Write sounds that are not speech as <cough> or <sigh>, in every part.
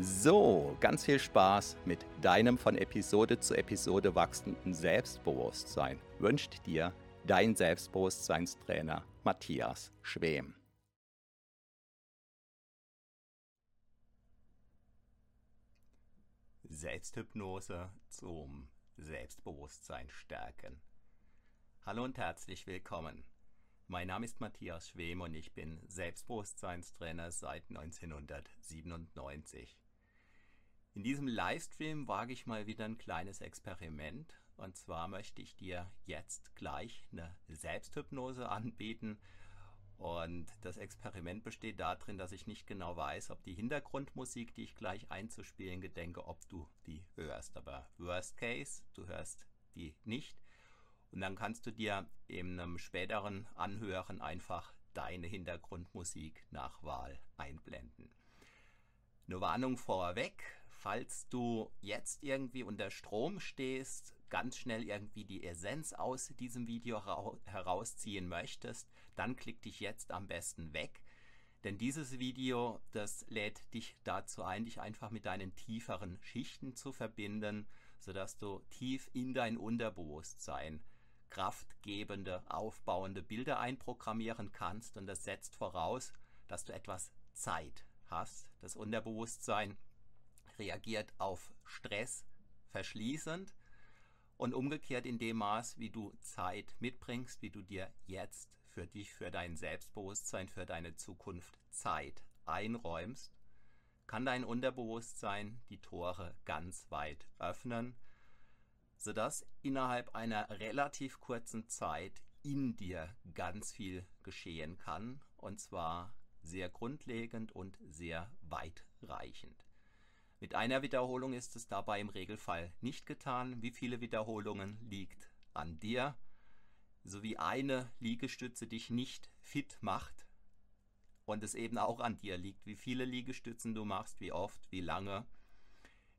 So, ganz viel Spaß mit deinem von Episode zu Episode wachsenden Selbstbewusstsein wünscht dir dein Selbstbewusstseinstrainer Matthias Schwem. Selbsthypnose zum Selbstbewusstsein stärken. Hallo und herzlich willkommen. Mein Name ist Matthias Schwem und ich bin Selbstbewusstseinstrainer seit 1997. In diesem Livestream wage ich mal wieder ein kleines Experiment. Und zwar möchte ich dir jetzt gleich eine Selbsthypnose <laughs> anbieten. Und das Experiment besteht darin, dass ich nicht genau weiß, ob die Hintergrundmusik, die ich gleich einzuspielen gedenke, ob du die hörst. Aber Worst Case, du hörst die nicht. Und dann kannst du dir in einem späteren Anhören einfach deine Hintergrundmusik nach Wahl einblenden. Eine Warnung vorweg, falls du jetzt irgendwie unter Strom stehst, ganz schnell irgendwie die Essenz aus diesem Video herausziehen möchtest, dann klick dich jetzt am besten weg. Denn dieses Video, das lädt dich dazu ein, dich einfach mit deinen tieferen Schichten zu verbinden, sodass du tief in dein Unterbewusstsein kraftgebende, aufbauende Bilder einprogrammieren kannst. Und das setzt voraus, dass du etwas Zeit hast. Das Unterbewusstsein reagiert auf Stress verschließend und umgekehrt in dem Maß, wie du Zeit mitbringst, wie du dir jetzt für dich, für dein Selbstbewusstsein, für deine Zukunft Zeit einräumst, kann dein Unterbewusstsein die Tore ganz weit öffnen, sodass innerhalb einer relativ kurzen Zeit in dir ganz viel geschehen kann, und zwar sehr grundlegend und sehr weitreichend. Mit einer Wiederholung ist es dabei im Regelfall nicht getan. Wie viele Wiederholungen liegt an dir? Sowie eine Liegestütze dich nicht fit macht und es eben auch an dir liegt, wie viele Liegestützen du machst, wie oft, wie lange.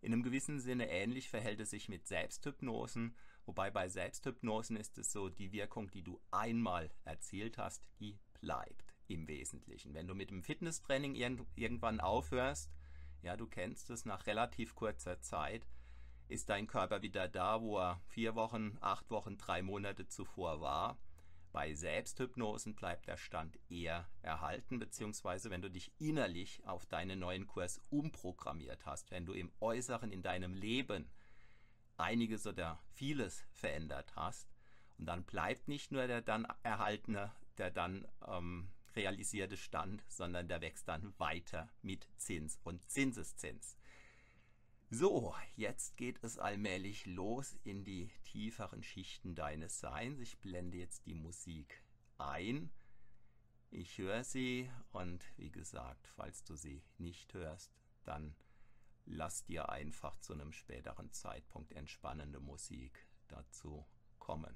In einem gewissen Sinne ähnlich verhält es sich mit Selbsthypnosen, wobei bei Selbsthypnosen ist es so, die Wirkung, die du einmal erzielt hast, die bleibt im Wesentlichen. Wenn du mit dem Fitnesstraining irgendwann aufhörst, ja, du kennst es, nach relativ kurzer Zeit ist dein Körper wieder da, wo er vier Wochen, acht Wochen, drei Monate zuvor war. Bei Selbsthypnosen bleibt der Stand eher erhalten, beziehungsweise wenn du dich innerlich auf deinen neuen Kurs umprogrammiert hast, wenn du im Äußeren in deinem Leben einiges oder vieles verändert hast, und dann bleibt nicht nur der dann erhaltene, der dann ähm, realisierte Stand, sondern der wächst dann weiter mit Zins und Zinseszins. So, jetzt geht es allmählich los in die tieferen Schichten deines Seins. Ich blende jetzt die Musik ein. Ich höre sie und wie gesagt, falls du sie nicht hörst, dann lass dir einfach zu einem späteren Zeitpunkt entspannende Musik dazu kommen.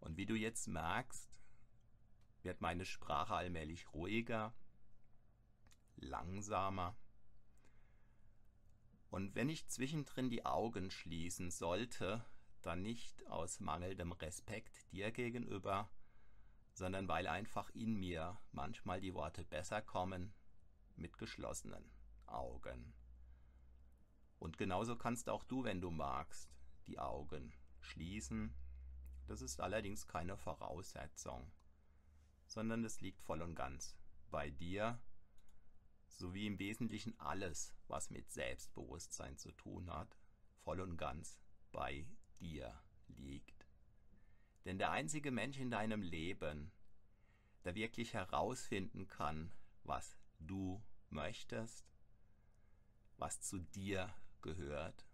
Und wie du jetzt merkst, wird meine Sprache allmählich ruhiger, langsamer. Und wenn ich zwischendrin die Augen schließen sollte, dann nicht aus mangelndem Respekt dir gegenüber, sondern weil einfach in mir manchmal die Worte besser kommen mit geschlossenen Augen. Und genauso kannst auch du, wenn du magst, die Augen schließen. Das ist allerdings keine Voraussetzung, sondern es liegt voll und ganz bei dir, sowie im Wesentlichen alles, was mit Selbstbewusstsein zu tun hat, voll und ganz bei dir liegt. Denn der einzige Mensch in deinem Leben, der wirklich herausfinden kann, was du möchtest, was zu dir gehört,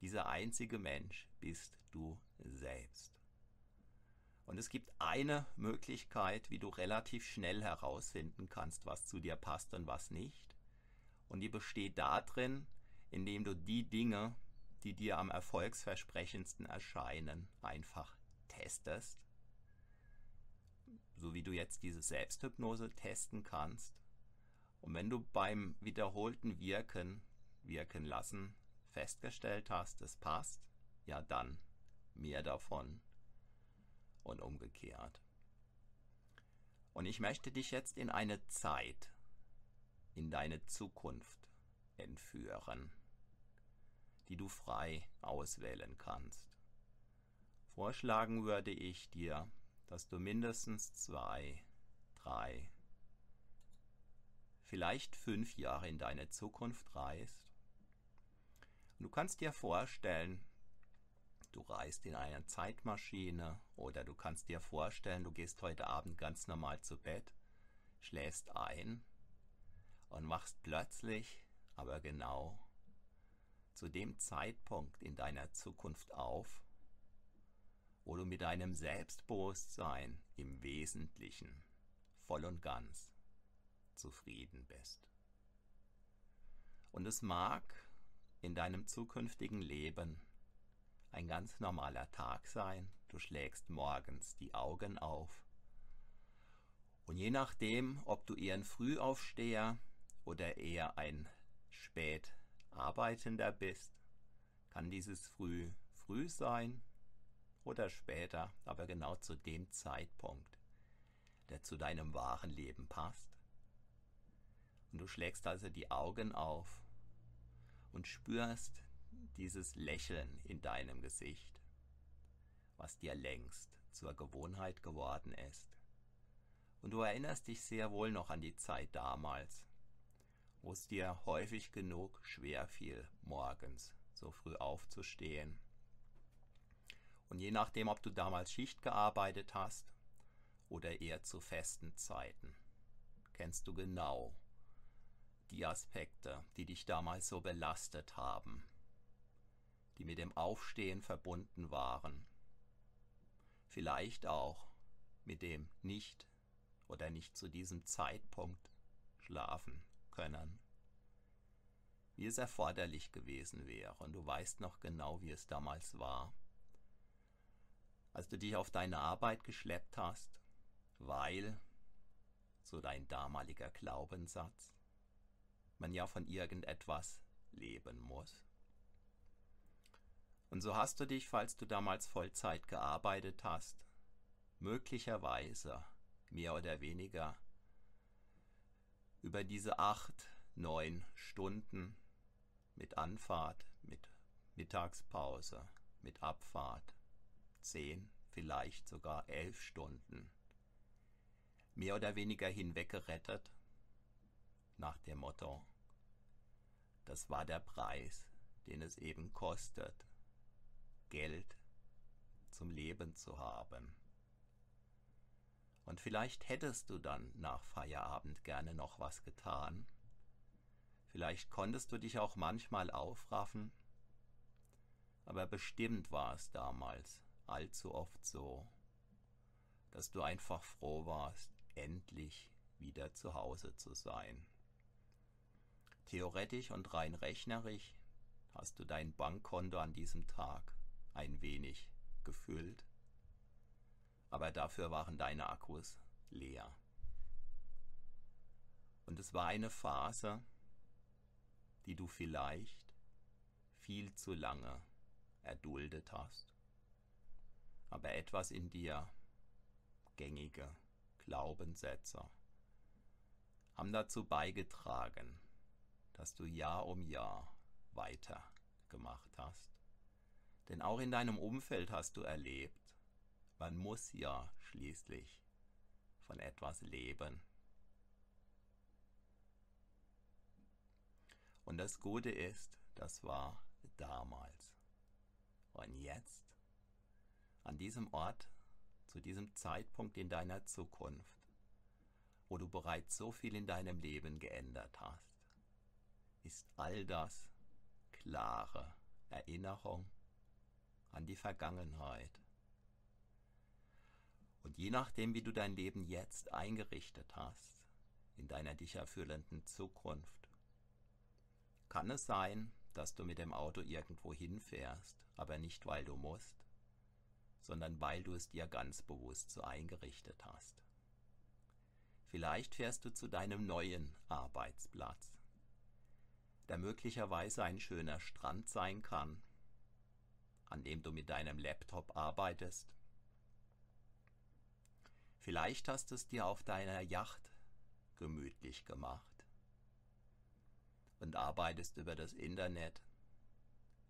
dieser einzige Mensch bist du selbst. Und es gibt eine Möglichkeit, wie du relativ schnell herausfinden kannst, was zu dir passt und was nicht. Und die besteht darin, indem du die Dinge, die dir am erfolgsversprechendsten erscheinen, einfach testest. So wie du jetzt diese Selbsthypnose testen kannst. Und wenn du beim wiederholten Wirken, wirken lassen, festgestellt hast, es passt, ja dann mehr davon und umgekehrt. Und ich möchte dich jetzt in eine Zeit, in deine Zukunft entführen, die du frei auswählen kannst. Vorschlagen würde ich dir, dass du mindestens zwei, drei, vielleicht fünf Jahre in deine Zukunft reist. Und du kannst dir vorstellen, du reist in einer Zeitmaschine oder du kannst dir vorstellen, du gehst heute Abend ganz normal zu Bett, schläfst ein und machst plötzlich, aber genau zu dem Zeitpunkt in deiner Zukunft auf, wo du mit deinem Selbstbewusstsein im Wesentlichen voll und ganz zufrieden bist. Und es mag in deinem zukünftigen Leben ein ganz normaler Tag sein. Du schlägst morgens die Augen auf. Und je nachdem, ob du eher ein Frühaufsteher oder eher ein spät arbeitender bist, kann dieses Früh früh sein oder später, aber genau zu dem Zeitpunkt, der zu deinem wahren Leben passt. Und du schlägst also die Augen auf und spürst dieses Lächeln in deinem Gesicht, was dir längst zur Gewohnheit geworden ist. Und du erinnerst dich sehr wohl noch an die Zeit damals, wo es dir häufig genug schwer fiel, morgens so früh aufzustehen. Und je nachdem, ob du damals Schicht gearbeitet hast oder eher zu festen Zeiten, kennst du genau die Aspekte, die dich damals so belastet haben die mit dem Aufstehen verbunden waren. Vielleicht auch mit dem nicht oder nicht zu diesem Zeitpunkt schlafen können. Wie es erforderlich gewesen wäre. Und du weißt noch genau, wie es damals war. Als du dich auf deine Arbeit geschleppt hast, weil, so dein damaliger Glaubenssatz, man ja von irgendetwas leben muss. Und so hast du dich, falls du damals Vollzeit gearbeitet hast, möglicherweise mehr oder weniger über diese acht, neun Stunden mit Anfahrt, mit Mittagspause, mit Abfahrt, zehn, vielleicht sogar elf Stunden, mehr oder weniger hinweggerettet, nach dem Motto, das war der Preis, den es eben kostet, Geld zum Leben zu haben. Und vielleicht hättest du dann nach Feierabend gerne noch was getan. Vielleicht konntest du dich auch manchmal aufraffen, aber bestimmt war es damals allzu oft so, dass du einfach froh warst, endlich wieder zu Hause zu sein. Theoretisch und rein rechnerisch hast du dein Bankkonto an diesem Tag ein wenig gefüllt, aber dafür waren deine Akkus leer. Und es war eine Phase, die du vielleicht viel zu lange erduldet hast. Aber etwas in dir, gängige Glaubenssätze, haben dazu beigetragen, dass du Jahr um Jahr weiter gemacht hast Denn auch in deinem Umfeld hast du erlebt, man muss ja schließlich von etwas leben. Und das Gute ist, das war damals. Und jetzt, an diesem Ort, zu diesem Zeitpunkt in deiner Zukunft, wo du bereits so viel in deinem Leben geändert hast, ist all das klare Erinnerung an die Vergangenheit. Und je nachdem, wie du dein Leben jetzt eingerichtet hast, in deiner dich erfüllenden Zukunft, kann es sein, dass du mit dem Auto irgendwo hinfährst, aber nicht weil du musst, sondern weil du es dir ganz bewusst so eingerichtet hast. Vielleicht fährst du zu deinem neuen Arbeitsplatz, der möglicherweise ein schöner Strand sein kann, an dem du mit deinem Laptop arbeitest. Vielleicht hast du es dir auf deiner Yacht gemütlich gemacht und arbeitest über das Internet,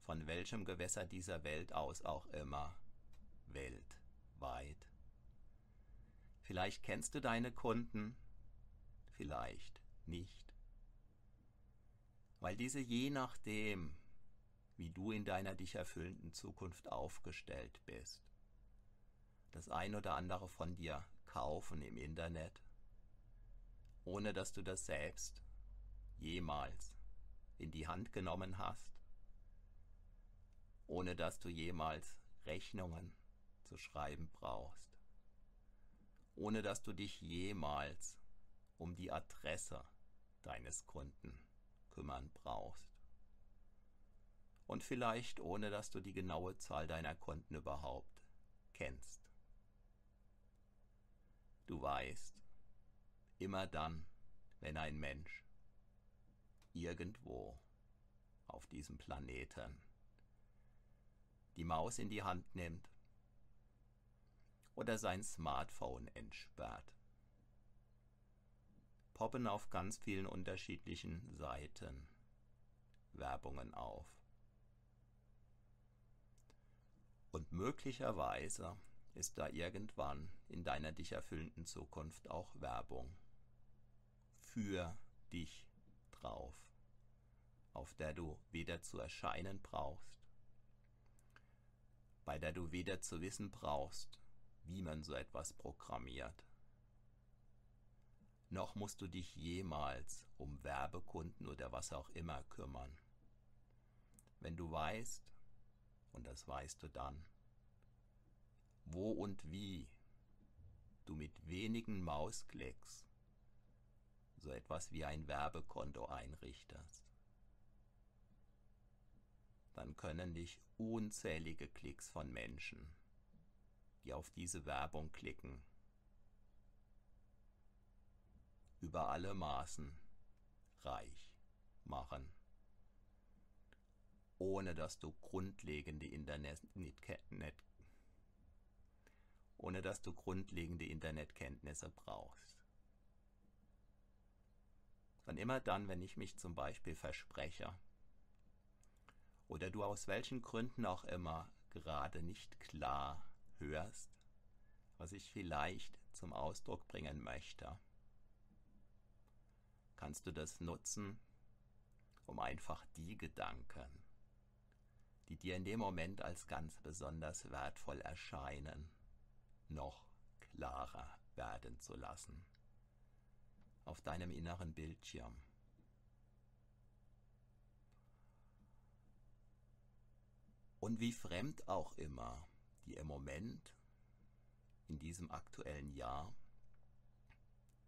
von welchem Gewässer dieser Welt aus auch immer, weltweit. Vielleicht kennst du deine Kunden, vielleicht nicht. Weil diese je nachdem, wie du in deiner dich erfüllenden Zukunft aufgestellt bist, das ein oder andere von dir kaufen im Internet, ohne dass du das selbst jemals in die Hand genommen hast, ohne dass du jemals Rechnungen zu schreiben brauchst, ohne dass du dich jemals um die Adresse deines Kunden kümmern brauchst. Und vielleicht ohne dass du die genaue Zahl deiner Kunden überhaupt kennst. Du weißt, immer dann, wenn ein Mensch irgendwo auf diesem Planeten die Maus in die Hand nimmt oder sein Smartphone entsperrt, poppen auf ganz vielen unterschiedlichen Seiten Werbungen auf. Und möglicherweise ist da irgendwann in deiner dich erfüllenden Zukunft auch Werbung für dich drauf, auf der du weder zu erscheinen brauchst, bei der du weder zu wissen brauchst, wie man so etwas programmiert, noch musst du dich jemals um Werbekunden oder was auch immer kümmern. Wenn du weißt, und das weißt du dann, wo und wie du mit wenigen Mausklicks so etwas wie ein Werbekonto einrichtest, dann können dich unzählige Klicks von Menschen, die auf diese Werbung klicken, über alle Maßen reich machen, ohne dass du grundlegende Internet ohne dass du grundlegende Internetkenntnisse brauchst. Und immer dann, wenn ich mich zum Beispiel verspreche, oder du aus welchen Gründen auch immer gerade nicht klar hörst, was ich vielleicht zum Ausdruck bringen möchte, kannst du das nutzen, um einfach die Gedanken, die dir in dem Moment als ganz besonders wertvoll erscheinen, noch klarer werden zu lassen auf deinem inneren Bildschirm. Und wie fremd auch immer dir im Moment, in diesem aktuellen Jahr,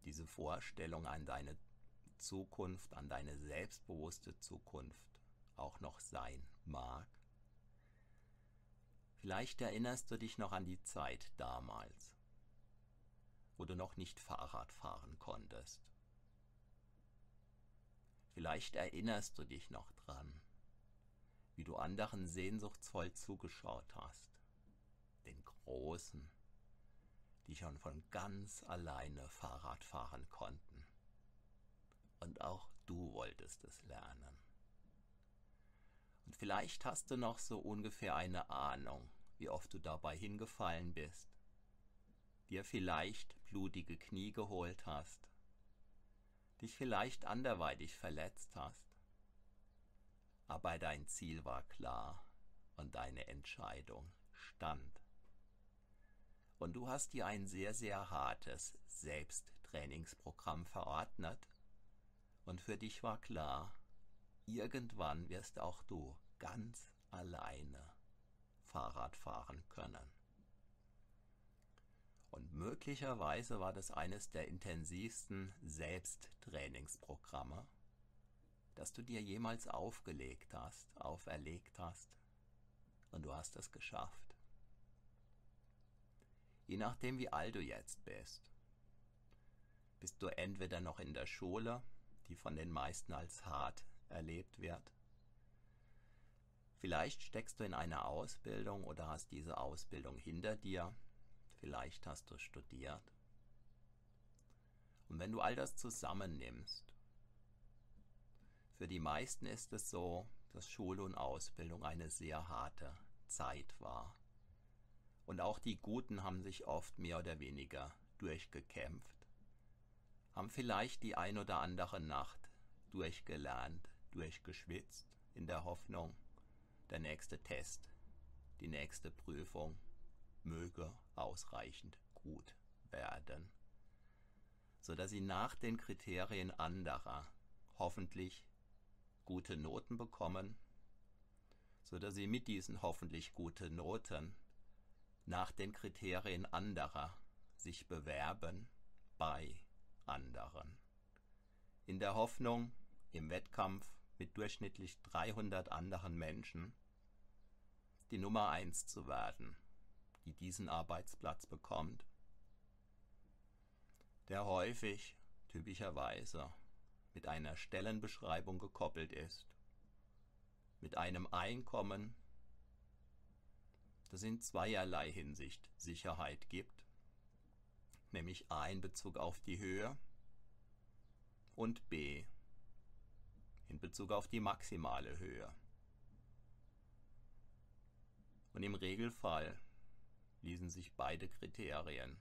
diese Vorstellung an deine Zukunft, an deine selbstbewusste Zukunft auch noch sein mag, Vielleicht erinnerst du dich noch an die Zeit damals, wo du noch nicht Fahrrad fahren konntest. Vielleicht erinnerst du dich noch dran, wie du anderen sehnsuchtsvoll zugeschaut hast, den Großen, die schon von ganz alleine Fahrrad fahren konnten. Und auch du wolltest es lernen. Und vielleicht hast du noch so ungefähr eine Ahnung, wie oft du dabei hingefallen bist, dir vielleicht blutige Knie geholt hast, dich vielleicht anderweitig verletzt hast. Aber dein Ziel war klar und deine Entscheidung stand. Und du hast dir ein sehr, sehr hartes Selbsttrainingsprogramm verordnet. Und für dich war klar, irgendwann wirst auch du ganz alleine Fahrrad fahren können. Und möglicherweise war das eines der intensivsten Selbsttrainingsprogramme, das du dir jemals aufgelegt hast, auferlegt hast. Und du hast es geschafft. Je nachdem, wie alt du jetzt bist, bist du entweder noch in der Schule, die von den meisten als hart erlebt wird. Vielleicht steckst du in einer Ausbildung oder hast diese Ausbildung hinter dir. Vielleicht hast du studiert. Und wenn du all das zusammennimmst, für die meisten ist es so, dass Schule und Ausbildung eine sehr harte Zeit war. Und auch die Guten haben sich oft mehr oder weniger durchgekämpft, haben vielleicht die ein oder andere Nacht durchgelernt, durchgeschwitzt, in der Hoffnung, der nächste Test, die nächste Prüfung möge ausreichend gut werden, so dass sie nach den Kriterien anderer hoffentlich gute Noten bekommen, so dass sie mit diesen hoffentlich guten Noten nach den Kriterien anderer sich bewerben bei anderen. In der Hoffnung, im Wettkampf mit durchschnittlich 300 anderen Menschen die Nummer 1 zu werden, die diesen Arbeitsplatz bekommt, der häufig, typischerweise, mit einer Stellenbeschreibung gekoppelt ist, mit einem Einkommen, das in zweierlei Hinsicht Sicherheit gibt, nämlich A in Bezug auf die Höhe und B in Bezug auf die maximale Höhe. Und im Regelfall ließen sich beide Kriterien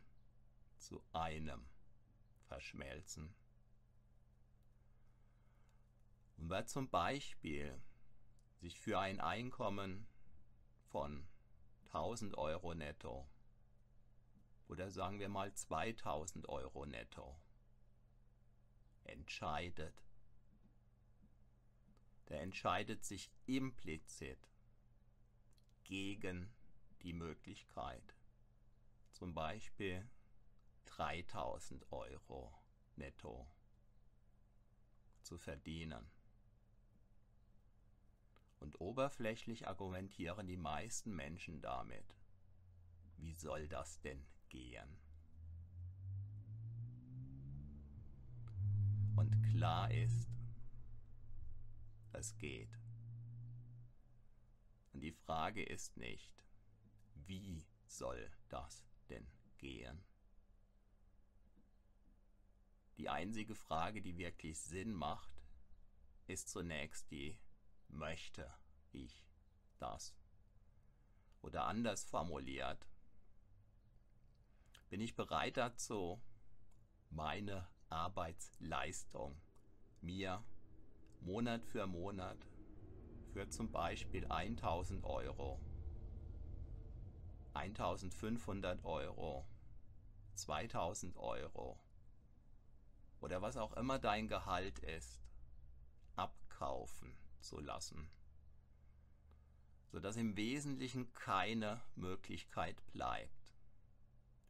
zu einem verschmelzen. Und wer zum Beispiel sich für ein Einkommen von 1000 Euro netto oder sagen wir mal 2000 Euro netto entscheidet, der entscheidet sich implizit gegen die Möglichkeit, zum Beispiel 3000 Euro netto zu verdienen. Und oberflächlich argumentieren die meisten Menschen damit, wie soll das denn gehen? Und klar ist, es geht. Und die Frage ist nicht, wie soll das denn gehen? Die einzige Frage, die wirklich Sinn macht, ist zunächst die, möchte ich das? Oder anders formuliert, bin ich bereit dazu, meine Arbeitsleistung mir Monat für Monat für zum Beispiel 1000 Euro, 1500 Euro, 2000 Euro oder was auch immer dein Gehalt ist, abkaufen zu lassen, sodass im Wesentlichen keine Möglichkeit bleibt,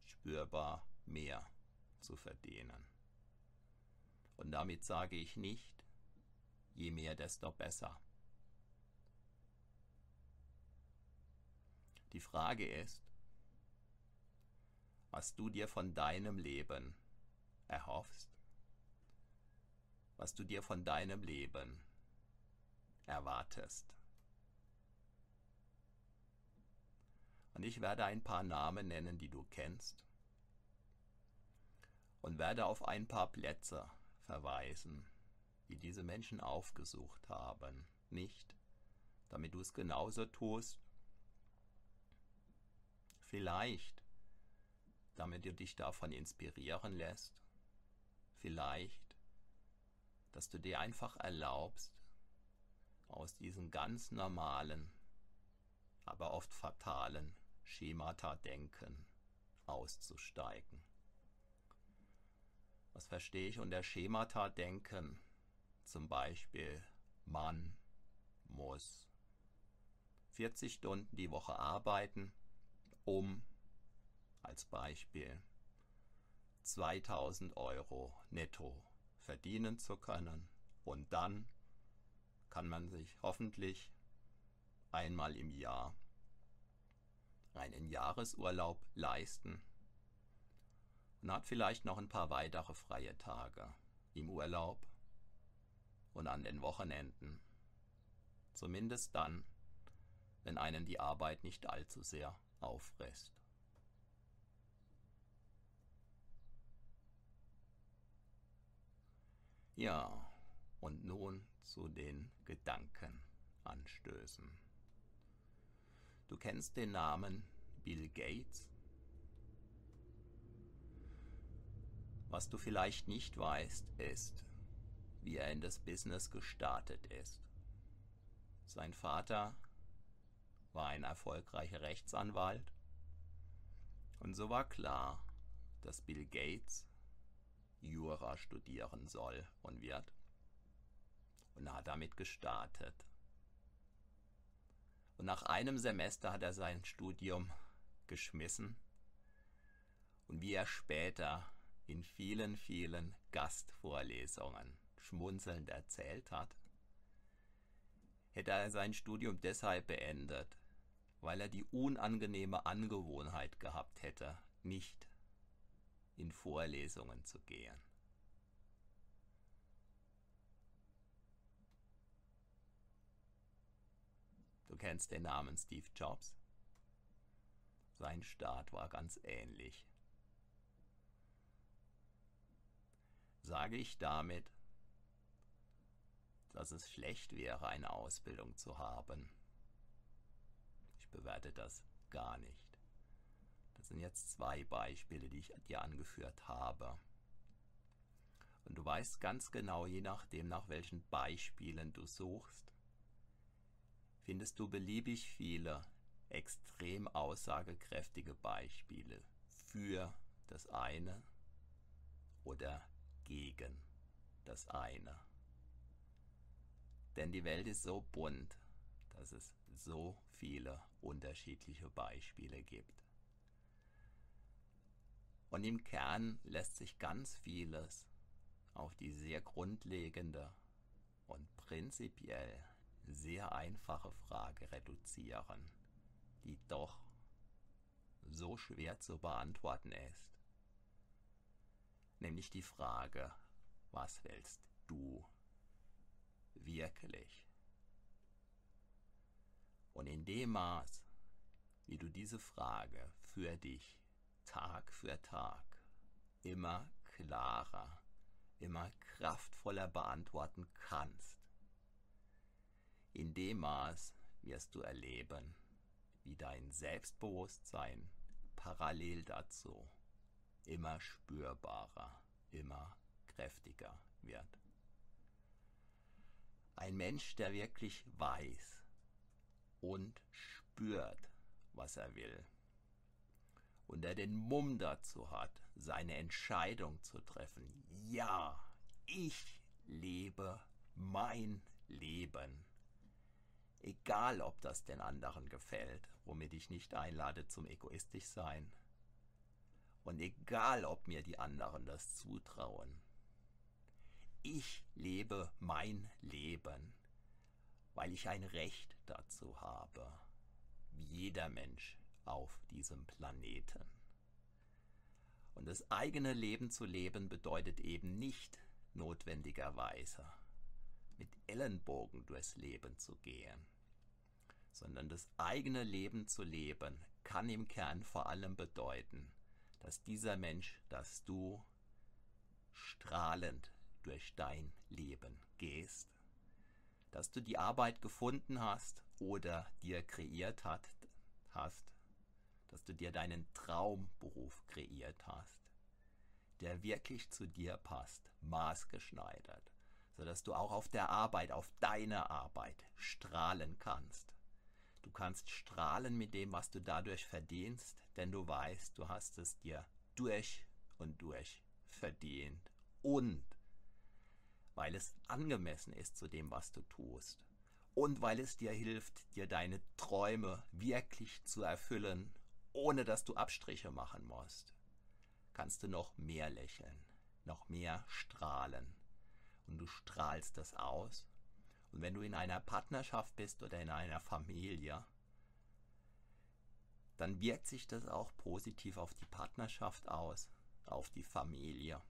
spürbar mehr zu verdienen. Und damit sage ich nicht, je mehr, desto besser. Die Frage ist, was du dir von deinem Leben erhoffst, was du dir von deinem Leben erwartest. Und ich werde ein paar Namen nennen, die du kennst, und werde auf ein paar Plätze verweisen, die diese Menschen aufgesucht haben, nicht damit du es genauso tust. Vielleicht, damit du dich davon inspirieren lässt. Vielleicht, dass du dir einfach erlaubst, aus diesen ganz normalen, aber oft fatalen Schemata-Denken auszusteigen. Was verstehe ich unter Schemata-Denken? Zum Beispiel, man muss 40 Stunden die Woche arbeiten, um als Beispiel 2000 Euro netto verdienen zu können. Und dann kann man sich hoffentlich einmal im Jahr einen Jahresurlaub leisten und hat vielleicht noch ein paar weitere freie Tage im Urlaub und an den Wochenenden. Zumindest dann, wenn einen die Arbeit nicht allzu sehr auffrisst. Ja, und nun zu den Gedankenanstößen. Du kennst den Namen Bill Gates? Was du vielleicht nicht weißt, ist, wie er in das Business gestartet ist. Sein Vater war ein erfolgreicher Rechtsanwalt und so war klar, dass Bill Gates Jura studieren soll und wird und hat damit gestartet. Und nach einem Semester hat er sein Studium geschmissen und wie er später in vielen, vielen Gastvorlesungen schmunzelnd erzählt hat, hätte er sein Studium deshalb beendet, weil er die unangenehme Angewohnheit gehabt hätte, nicht in Vorlesungen zu gehen. Du kennst den Namen Steve Jobs? Sein Start war ganz ähnlich. Sage ich damit, dass es schlecht wäre, eine Ausbildung zu haben? Ich bewerte das gar nicht. Das sind jetzt zwei Beispiele, die ich dir angeführt habe. Und du weißt ganz genau, je nachdem, nach welchen Beispielen du suchst, findest du beliebig viele extrem aussagekräftige Beispiele für das eine oder gegen das eine. Denn die Welt ist so bunt, dass es so viele unterschiedliche Beispiele gibt. Und im Kern lässt sich ganz vieles auf die sehr grundlegende und prinzipiell sehr einfache Frage reduzieren, die doch so schwer zu beantworten ist. Nämlich die Frage, was willst du wirklich? Und in dem Maß, wie du diese Frage für dich Tag für Tag immer klarer, immer kraftvoller beantworten kannst, in dem Maß wirst du erleben, wie dein Selbstbewusstsein parallel dazu immer spürbarer, immer kräftiger wird. Ein Mensch, der wirklich weiß und spürt, was er will, und der den Mumm dazu hat, seine Entscheidung zu treffen. Ja, ich lebe mein Leben Egal, ob das den anderen gefällt, womit ich nicht einlade zum egoistisch sein. Und egal, ob mir die anderen das zutrauen. Ich lebe mein Leben, weil ich ein Recht dazu habe, wie jeder Mensch auf diesem Planeten. Und das eigene Leben zu leben bedeutet eben nicht notwendigerweise mit Ellenbogen durchs Leben zu gehen sondern das eigene Leben zu leben, kann im Kern vor allem bedeuten, dass dieser Mensch, dass du strahlend durch dein Leben gehst, dass du die Arbeit gefunden hast oder dir kreiert hat, hast, dass du dir deinen Traumberuf kreiert hast, der wirklich zu dir passt, maßgeschneidert, sodass du auch auf der Arbeit, auf deiner Arbeit strahlen kannst. Du kannst strahlen mit dem, was du dadurch verdienst, denn du weißt, du hast es dir durch und durch verdient. Und weil es angemessen ist zu dem, was du tust und weil es dir hilft, dir deine Träume wirklich zu erfüllen, ohne dass du Abstriche machen musst, kannst du noch mehr lächeln, noch mehr strahlen und du strahlst das aus. Und wenn du in einer Partnerschaft bist oder in einer Familie, dann wirkt sich das auch positiv auf die Partnerschaft aus, auf die Familie.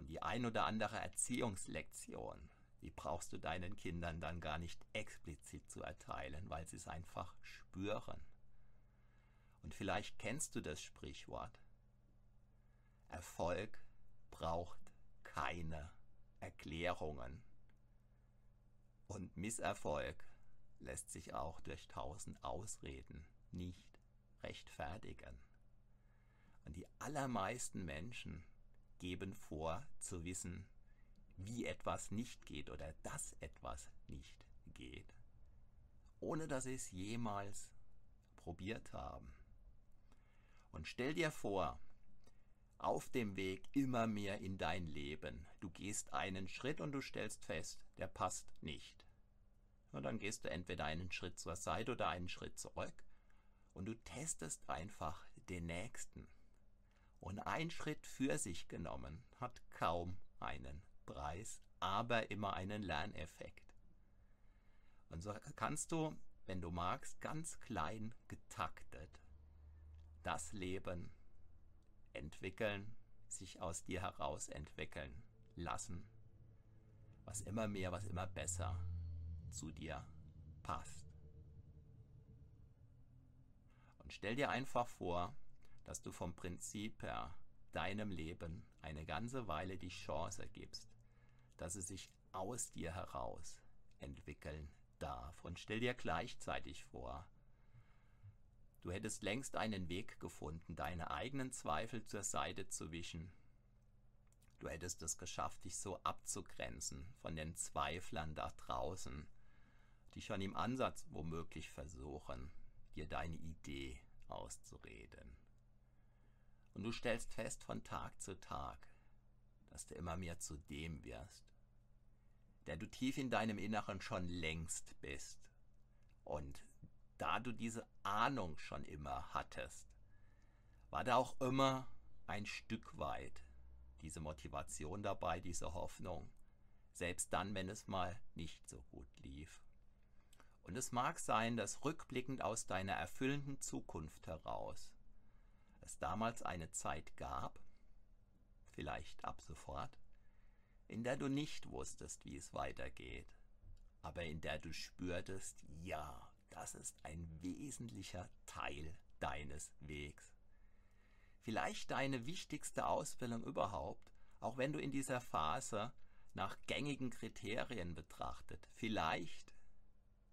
Und die ein oder andere Erziehungslektion, die brauchst du deinen Kindern dann gar nicht explizit zu erteilen, weil sie es einfach spüren. Und vielleicht kennst du das Sprichwort. Erfolg braucht keine Erklärungen. Und Misserfolg lässt sich auch durch tausend Ausreden nicht rechtfertigen. Und die allermeisten Menschen geben vor zu wissen, wie etwas nicht geht oder dass etwas nicht geht, ohne dass sie es jemals probiert haben. Und stell dir vor, auf dem Weg immer mehr in dein Leben, du gehst einen Schritt und du stellst fest, der passt nicht. Und dann gehst du entweder einen Schritt zur Seite oder einen Schritt zurück und du testest einfach den nächsten. Und ein Schritt für sich genommen hat kaum einen Preis, aber immer einen Lerneffekt. Und so kannst du, wenn du magst, ganz klein getaktet das Leben entwickeln, sich aus dir heraus entwickeln lassen, was immer mehr, was immer besser zu dir passt. Und stell dir einfach vor, dass du vom Prinzip her deinem Leben eine ganze Weile die Chance gibst, dass es sich aus dir heraus entwickeln darf. Und stell dir gleichzeitig vor, du hättest längst einen Weg gefunden, deine eigenen Zweifel zur Seite zu wischen. Du hättest es geschafft, dich so abzugrenzen von den Zweiflern da draußen, die schon im Ansatz womöglich versuchen, dir deine Idee auszureden. Und du stellst fest von Tag zu Tag, dass du immer mehr zu dem wirst, der du tief in deinem Inneren schon längst bist. Und da du diese Ahnung schon immer hattest, war da auch immer ein Stück weit diese Motivation dabei, diese Hoffnung, selbst dann, wenn es mal nicht so gut lief. Und es mag sein, dass rückblickend aus deiner erfüllenden Zukunft heraus es damals eine Zeit gab, vielleicht ab sofort, in der du nicht wusstest, wie es weitergeht, aber in der du spürtest, ja, das ist ein wesentlicher Teil deines Wegs. Vielleicht deine wichtigste Ausbildung überhaupt, auch wenn du in dieser Phase nach gängigen Kriterien betrachtet, vielleicht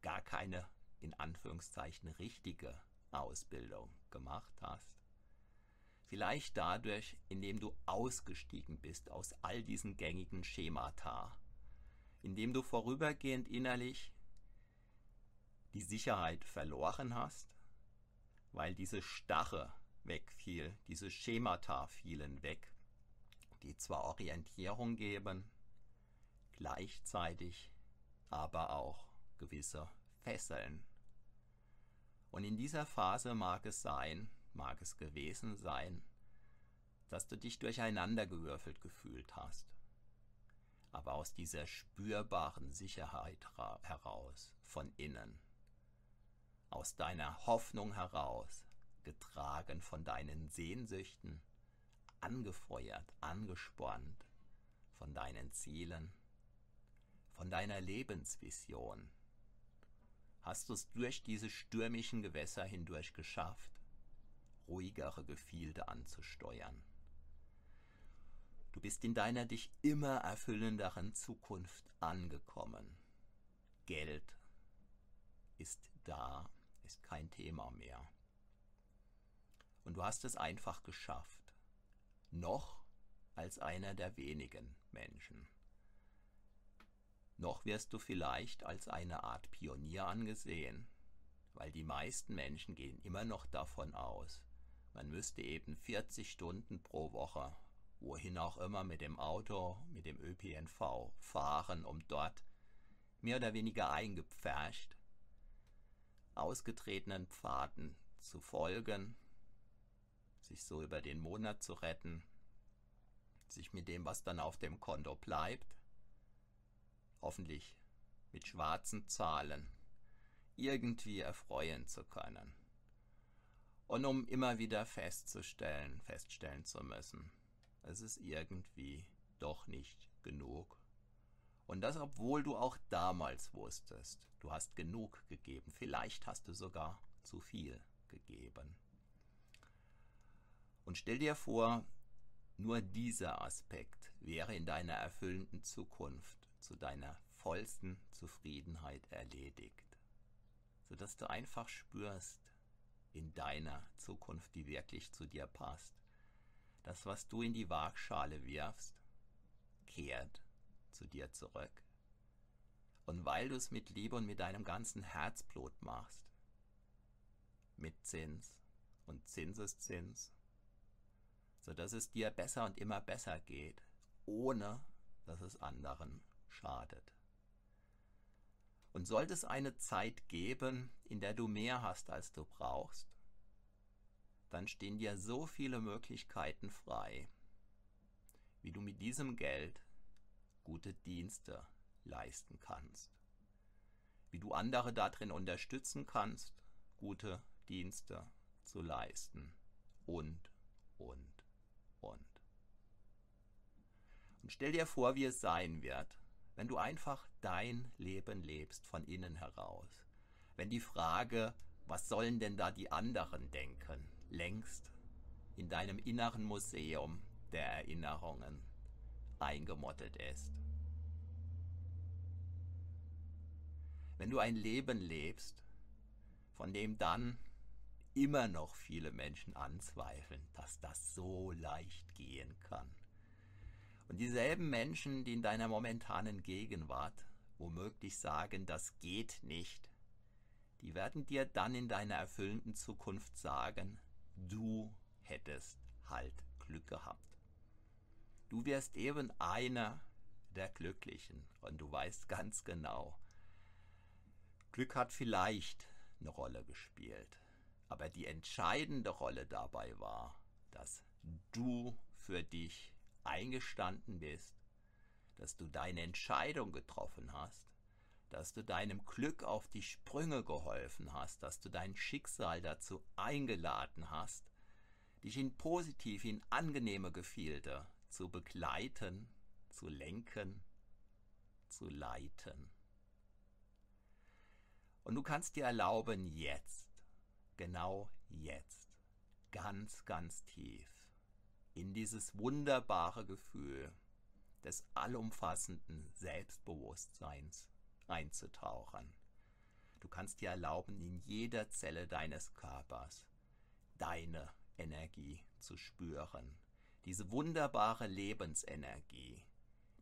gar keine in Anführungszeichen richtige Ausbildung gemacht hast. Vielleicht dadurch, indem du ausgestiegen bist aus all diesen gängigen Schemata, indem du vorübergehend innerlich die Sicherheit verloren hast, weil diese Stache wegfiel, diese Schemata fielen weg, die zwar Orientierung geben, gleichzeitig aber auch gewisse Fesseln. Und in dieser Phase mag es sein, mag es gewesen sein, dass du dich durcheinandergewürfelt gefühlt hast. Aber aus dieser spürbaren Sicherheit heraus, von innen, aus deiner Hoffnung heraus, getragen von deinen Sehnsüchten, angefeuert, angespornt von deinen Zielen, von deiner Lebensvision, hast du es durch diese stürmischen Gewässer hindurch geschafft, ruhigere Gefilde anzusteuern. Du bist in deiner dich immer erfüllenderen Zukunft angekommen. Geld ist da, ist kein Thema mehr. Und du hast es einfach geschafft. Noch als einer der wenigen Menschen. Noch wirst du vielleicht als eine Art Pionier angesehen, weil die meisten Menschen gehen immer noch davon aus, man müsste eben 40 Stunden pro Woche, wohin auch immer mit dem Auto, mit dem ÖPNV fahren, um dort mehr oder weniger eingepfercht ausgetretenen Pfaden zu folgen, sich so über den Monat zu retten, sich mit dem, was dann auf dem Konto bleibt, hoffentlich mit schwarzen Zahlen, irgendwie erfreuen zu können. Und um immer wieder festzustellen, feststellen zu müssen, es ist irgendwie doch nicht genug. Und das, obwohl du auch damals wusstest, du hast genug gegeben, vielleicht hast du sogar zu viel gegeben. Und stell dir vor, nur dieser Aspekt wäre in deiner erfüllenden Zukunft zu deiner vollsten Zufriedenheit erledigt, sodass du einfach spürst in deiner Zukunft, die wirklich zu dir passt, das, was du in die Waagschale wirfst, kehrt zu dir zurück. Und weil du es mit Liebe und mit deinem ganzen Herzblut machst, mit Zins und Zinseszins, sodass es dir besser und immer besser geht, ohne dass es anderen schadet. Und sollte es eine Zeit geben, in der du mehr hast, als du brauchst, dann stehen dir so viele Möglichkeiten frei, wie du mit diesem Geld gute Dienste leisten kannst. Wie du andere darin unterstützen kannst, gute Dienste zu leisten. Und, und, und. Und stell dir vor, wie es sein wird, wenn du einfach dein Leben lebst von innen heraus. Wenn die Frage, was sollen denn da die anderen denken, längst in deinem inneren Museum der Erinnerungen eingemottet ist. Wenn du ein Leben lebst, von dem dann immer noch viele Menschen anzweifeln, dass das so leicht gehen kann. Und dieselben Menschen, die in deiner momentanen Gegenwart womöglich sagen, das geht nicht, die werden dir dann in deiner erfüllenden Zukunft sagen, du hättest halt Glück gehabt. Du wirst eben einer der Glücklichen und du weißt ganz genau, Glück hat vielleicht eine Rolle gespielt, aber die entscheidende Rolle dabei war, dass du für dich eingestanden bist, dass du deine Entscheidung getroffen hast, dass du deinem Glück auf die Sprünge geholfen hast, dass du dein Schicksal dazu eingeladen hast, dich in positiv, in angenehme Gefilde zu begleiten, zu lenken, zu leiten. Und du kannst dir erlauben, jetzt, genau jetzt, ganz, ganz tief in dieses wunderbare Gefühl des allumfassenden Selbstbewusstseins einzutauchen. Du kannst dir erlauben, in jeder Zelle deines Körpers deine Energie zu spüren, diese wunderbare Lebensenergie,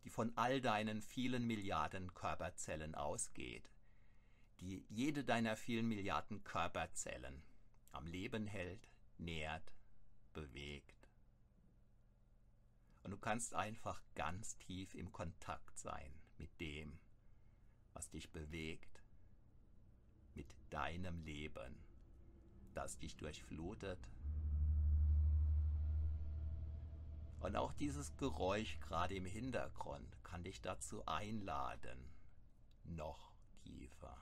die von all deinen vielen Milliarden Körperzellen ausgeht, die jede deiner vielen Milliarden Körperzellen am Leben hält, nährt, bewegt. Und du kannst einfach ganz tief im Kontakt sein mit dem, was dich bewegt, mit deinem Leben, das dich durchflutet. Und auch dieses Geräusch gerade im Hintergrund kann dich dazu einladen, noch tiefer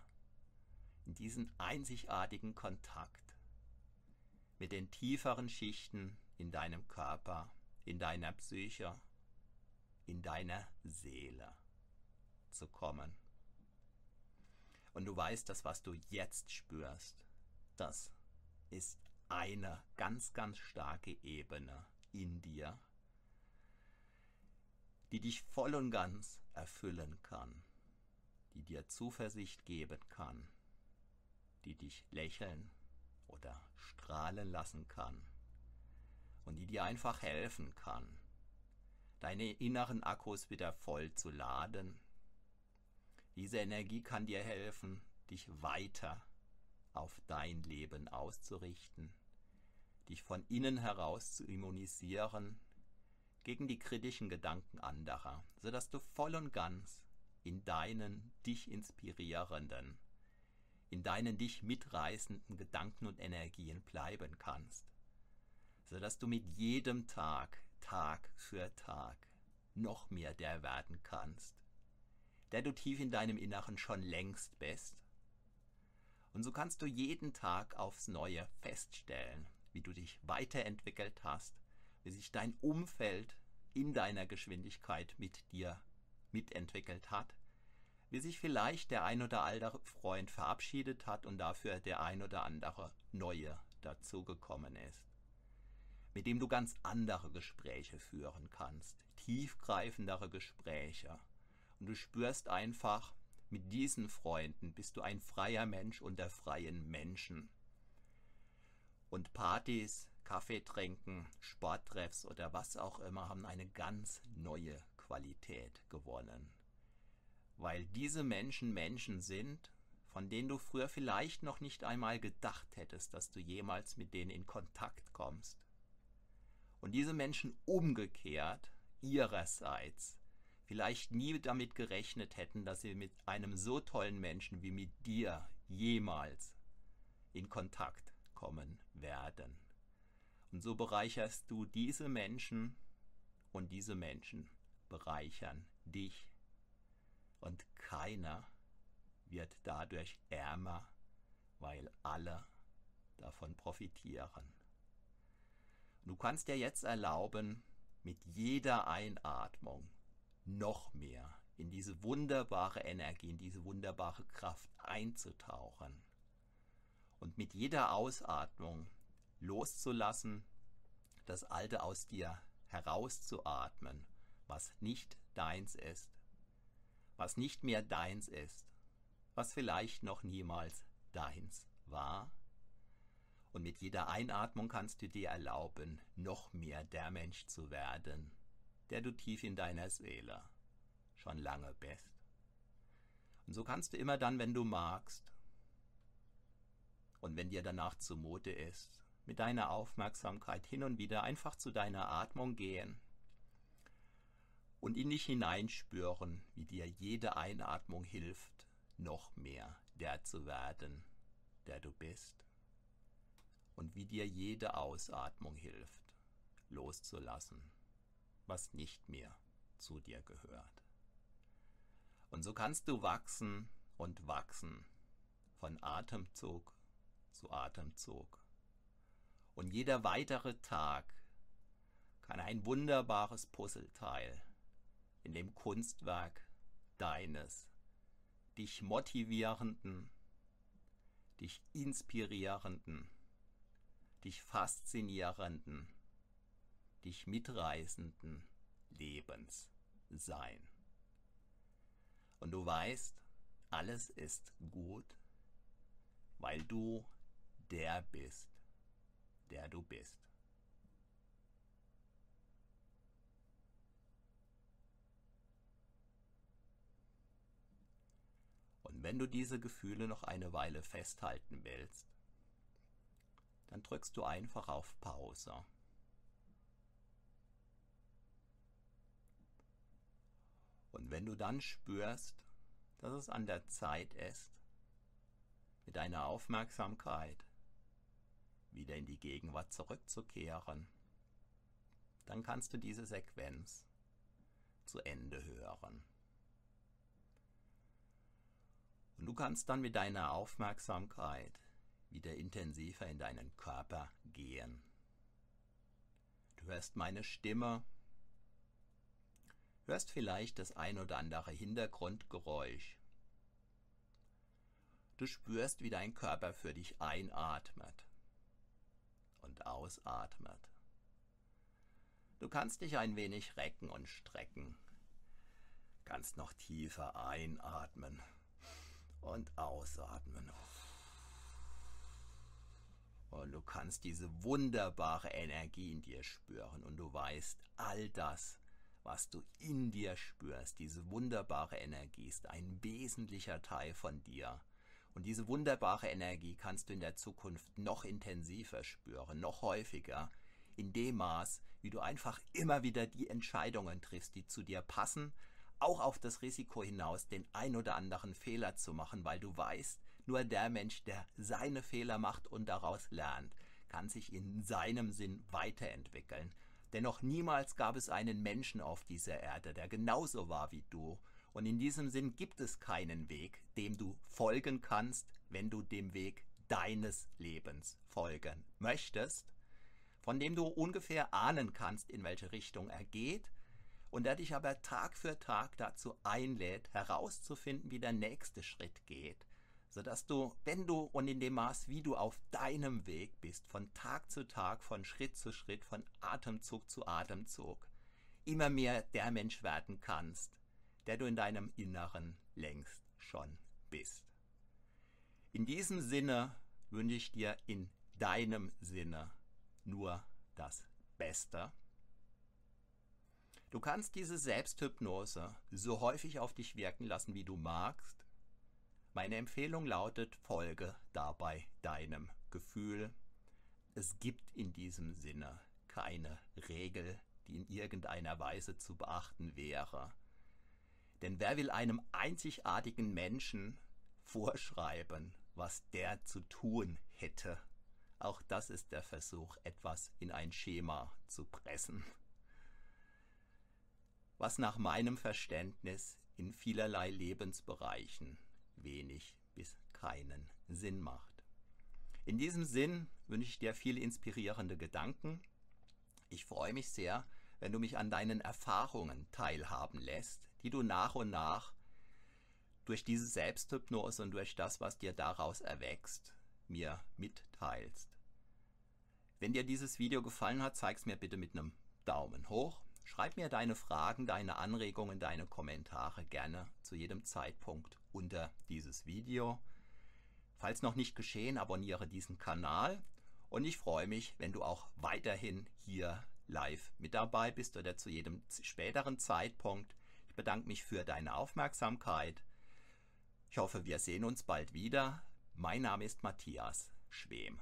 in diesen einzigartigen Kontakt mit den tieferen Schichten in deinem Körper, in deiner Psyche, in deiner Seele zu kommen. Und du weißt, dass was du jetzt spürst, das ist eine ganz, ganz starke Ebene in dir, die dich voll und ganz erfüllen kann, die dir Zuversicht geben kann, die dich lächeln oder strahlen lassen kann und die dir einfach helfen kann, deine inneren Akkus wieder voll zu laden. Diese Energie kann dir helfen, dich weiter auf dein Leben auszurichten, dich von innen heraus zu immunisieren gegen die kritischen Gedanken anderer, sodass du voll und ganz in deinen dich inspirierenden, in deinen dich mitreißenden Gedanken und Energien bleiben kannst, sodass du mit jedem Tag, Tag für Tag, noch mehr der werden kannst, der du tief in deinem Inneren schon längst bist. Und so kannst du jeden Tag aufs Neue feststellen, wie du dich weiterentwickelt hast, wie sich dein Umfeld in deiner Geschwindigkeit mit dir mitentwickelt hat, wie sich vielleicht der ein oder andere Freund verabschiedet hat und dafür der ein oder andere neue dazugekommen ist, mit dem du ganz andere Gespräche führen kannst, tiefgreifendere Gespräche. Und du spürst einfach, mit diesen Freunden bist du ein freier Mensch unter freien Menschen. Und Partys, Kaffee trinken, Sporttreffs oder was auch immer haben eine ganz neue Qualität gewonnen. Weil diese Menschen Menschen sind, von denen du früher vielleicht noch nicht einmal gedacht hättest, dass du jemals mit denen in Kontakt kommst. Und diese Menschen umgekehrt ihrerseits vielleicht nie damit gerechnet hätten, dass sie mit einem so tollen Menschen wie mit dir jemals in Kontakt kommen werden. Und so bereicherst du diese Menschen und diese Menschen bereichern dich. Und keiner wird dadurch ärmer, weil alle davon profitieren. Du kannst dir jetzt erlauben, mit jeder Einatmung noch mehr in diese wunderbare Energie, in diese wunderbare Kraft einzutauchen. Und mit jeder Ausatmung loszulassen, das Alte aus dir herauszuatmen, was nicht deins ist, was nicht mehr deins ist, was vielleicht noch niemals deins war. Und mit jeder Einatmung kannst du dir erlauben, noch mehr der Mensch zu werden, der du tief in deiner Seele schon lange bist. Und so kannst du immer dann, wenn du magst und wenn dir danach zumute ist, mit deiner Aufmerksamkeit hin und wieder einfach zu deiner Atmung gehen und in dich hineinspüren, wie dir jede Einatmung hilft, noch mehr der zu werden, der du bist, und wie dir jede Ausatmung hilft, loszulassen, was nicht mehr zu dir gehört. Und so kannst du wachsen und wachsen von Atemzug zu Atemzug und jeder weitere Tag kann ein wunderbares Puzzleteil in dem Kunstwerk deines, dich motivierenden, dich inspirierenden, dich faszinierenden, dich mitreißenden Lebens sein. Und du weißt, alles ist gut, weil du der bist, der du bist. Und wenn du diese Gefühle noch eine Weile festhalten willst, dann drückst du einfach auf Pause. Und wenn du dann spürst, dass es an der Zeit ist, mit deiner Aufmerksamkeit wieder in die Gegenwart zurückzukehren, dann kannst du diese Sequenz zu Ende hören. Und du kannst dann mit deiner Aufmerksamkeit wieder intensiver in deinen Körper gehen. Du hörst meine Stimme, hörst vielleicht das ein oder andere Hintergrundgeräusch. Du spürst, wie dein Körper für dich einatmet und ausatmet. Du kannst dich ein wenig recken und strecken, kannst noch tiefer einatmen Und ausatmen. Und du kannst diese wunderbare Energie in dir spüren und du weißt, all das, was du in dir spürst, diese wunderbare Energie ist ein wesentlicher Teil von dir. Und diese wunderbare Energie kannst du in der Zukunft noch intensiver spüren, noch häufiger, in dem Maß, wie du einfach immer wieder die Entscheidungen triffst, die zu dir passen, auch auf das Risiko hinaus, den ein oder anderen Fehler zu machen, weil du weißt, nur der Mensch, der seine Fehler macht und daraus lernt, kann sich in seinem Sinn weiterentwickeln. Denn noch niemals gab es einen Menschen auf dieser Erde, der genauso war wie du und in diesem Sinn gibt es keinen Weg, dem du folgen kannst, wenn du dem Weg deines Lebens folgen möchtest, von dem du ungefähr ahnen kannst, in welche Richtung er geht, und der dich aber Tag für Tag dazu einlädt, herauszufinden, wie der nächste Schritt geht, sodass du, wenn du und in dem Maß, wie du auf deinem Weg bist, von Tag zu Tag, von Schritt zu Schritt, von Atemzug zu Atemzug, immer mehr der Mensch werden kannst, der du in deinem Inneren längst schon bist. In diesem Sinne wünsche ich dir in deinem Sinne nur das Beste. Du kannst diese Selbsthypnose so häufig auf dich wirken lassen, wie du magst. Meine Empfehlung lautet, folge dabei deinem Gefühl. Es gibt in diesem Sinne keine Regel, die in irgendeiner Weise zu beachten wäre. Denn wer will einem einzigartigen Menschen vorschreiben, was der zu tun hätte? Auch das ist der Versuch, etwas in ein Schema zu pressen. Was nach meinem Verständnis in vielerlei Lebensbereichen wenig bis keinen Sinn macht. In diesem Sinn wünsche ich dir viele inspirierende Gedanken. Ich freue mich sehr, wenn du mich an deinen Erfahrungen teilhaben lässt, die du nach und nach durch diese Selbsthypnose und durch das, was dir daraus erwächst, mir mitteilst. Wenn dir dieses Video gefallen hat, zeig es mir bitte mit einem Daumen hoch. Schreib mir deine Fragen, deine Anregungen, deine Kommentare gerne zu jedem Zeitpunkt unter dieses Video. Falls noch nicht geschehen, abonniere diesen Kanal und ich freue mich, wenn du auch weiterhin hier live mit dabei bist oder zu jedem späteren Zeitpunkt. Ich bedanke mich für deine Aufmerksamkeit. Ich hoffe, wir sehen uns bald wieder. Mein Name ist Matthias Schwem.